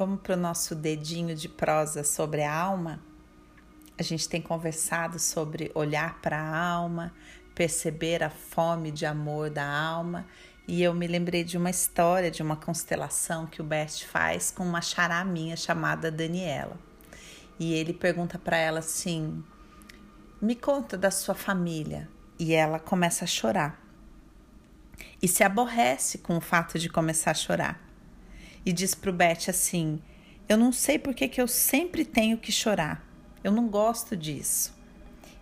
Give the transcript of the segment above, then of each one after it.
Vamos para o nosso dedinho de prosa sobre a alma? A gente tem conversado sobre olhar para a alma, perceber a fome de amor da alma, e eu me lembrei de uma história, de uma constelação que o Best faz com uma chará minha chamada Daniela. E ele pergunta para ela assim: Me conta da sua família. E ela começa a chorar. E se aborrece com o fato de começar a chorar e diz para o Beth assim: Eu não sei por que, que eu sempre tenho que chorar. Eu não gosto disso.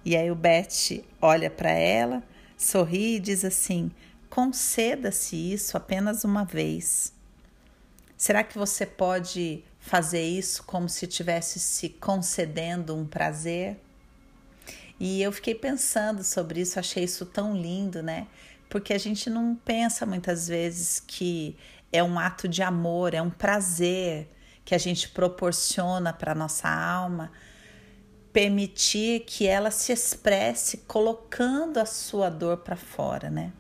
E aí o Beth olha para ela, sorri e diz assim: Conceda-se isso apenas uma vez. Será que você pode fazer isso como se estivesse se concedendo um prazer? E eu fiquei pensando sobre isso, achei isso tão lindo, né? Porque a gente não pensa muitas vezes que é um ato de amor, é um prazer que a gente proporciona para nossa alma, permitir que ela se expresse colocando a sua dor para fora, né?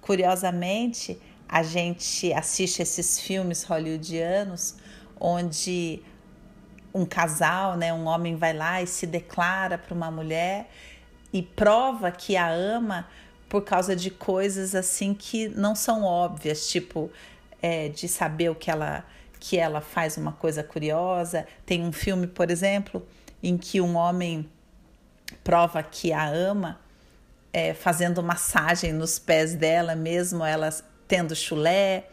Curiosamente, a gente assiste esses filmes hollywoodianos onde um casal, né, um homem vai lá e se declara para uma mulher e prova que a ama por causa de coisas assim que não são óbvias, tipo é, de saber o que ela que ela faz uma coisa curiosa. Tem um filme, por exemplo, em que um homem prova que a ama é, fazendo massagem nos pés dela, mesmo ela tendo chulé,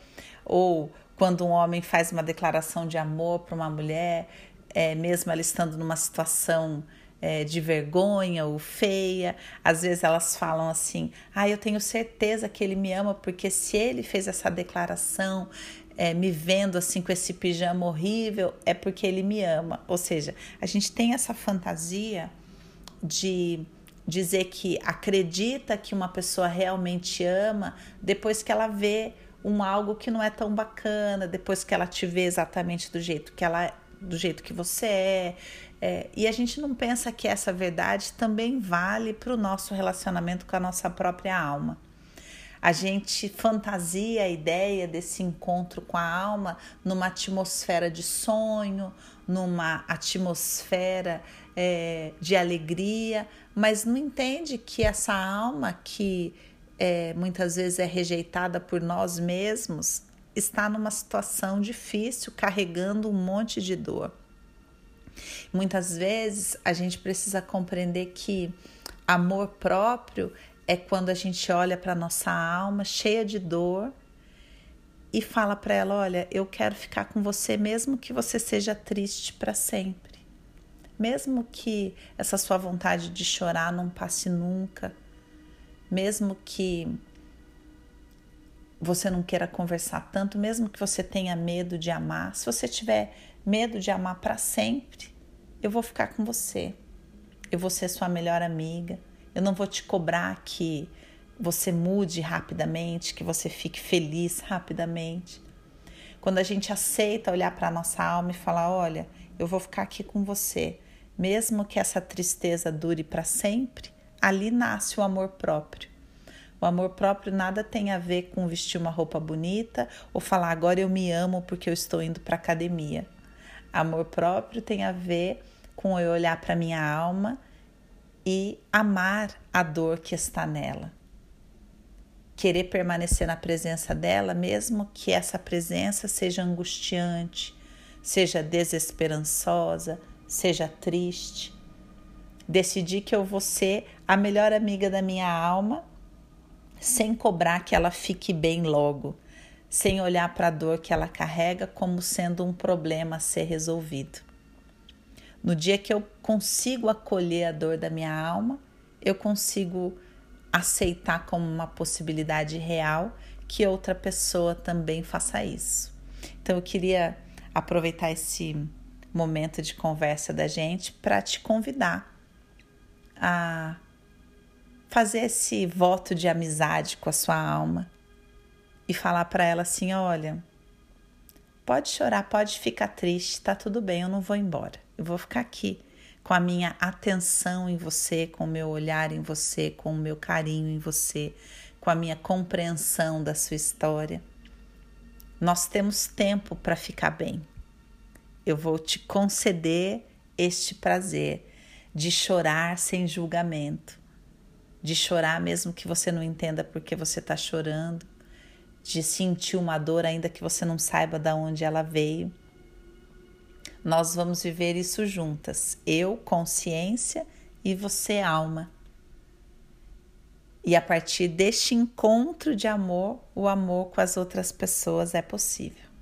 ou quando um homem faz uma declaração de amor para uma mulher, é, mesmo ela estando numa situação é, de vergonha ou feia. Às vezes elas falam assim: Ah, eu tenho certeza que ele me ama, porque se ele fez essa declaração, é, me vendo assim com esse pijama horrível, é porque ele me ama. Ou seja, a gente tem essa fantasia de dizer que acredita que uma pessoa realmente ama depois que ela vê um algo que não é tão bacana, depois que ela te vê exatamente do jeito que ela do jeito que você é, é, e a gente não pensa que essa verdade também vale para o nosso relacionamento com a nossa própria alma. A gente fantasia a ideia desse encontro com a alma numa atmosfera de sonho, numa atmosfera é, de alegria, mas não entende que essa alma que é, muitas vezes é rejeitada por nós mesmos está numa situação difícil, carregando um monte de dor. Muitas vezes a gente precisa compreender que amor próprio é quando a gente olha para nossa alma cheia de dor e fala para ela: Olha, eu quero ficar com você mesmo que você seja triste para sempre. Mesmo que essa sua vontade de chorar não passe nunca, mesmo que você não queira conversar tanto, mesmo que você tenha medo de amar, se você tiver medo de amar para sempre, eu vou ficar com você. Eu vou ser sua melhor amiga. Eu não vou te cobrar que você mude rapidamente, que você fique feliz rapidamente. Quando a gente aceita olhar para nossa alma e falar: olha, eu vou ficar aqui com você, mesmo que essa tristeza dure para sempre, ali nasce o amor próprio. O amor próprio nada tem a ver com vestir uma roupa bonita ou falar agora eu me amo porque eu estou indo para academia. Amor próprio tem a ver com eu olhar para minha alma e amar a dor que está nela. Querer permanecer na presença dela, mesmo que essa presença seja angustiante, seja desesperançosa, seja triste. Decidir que eu vou ser a melhor amiga da minha alma, sem cobrar que ela fique bem logo, sem olhar para a dor que ela carrega como sendo um problema a ser resolvido. No dia que eu consigo acolher a dor da minha alma, eu consigo aceitar como uma possibilidade real que outra pessoa também faça isso. Então eu queria aproveitar esse momento de conversa da gente para te convidar a fazer esse voto de amizade com a sua alma e falar para ela assim: olha, pode chorar, pode ficar triste, tá tudo bem, eu não vou embora. Eu vou ficar aqui com a minha atenção em você, com o meu olhar em você, com o meu carinho em você, com a minha compreensão da sua história. Nós temos tempo para ficar bem. eu vou te conceder este prazer de chorar sem julgamento, de chorar mesmo que você não entenda porque você está chorando, de sentir uma dor ainda que você não saiba de onde ela veio. Nós vamos viver isso juntas, eu, consciência, e você, alma. E a partir deste encontro de amor, o amor com as outras pessoas é possível.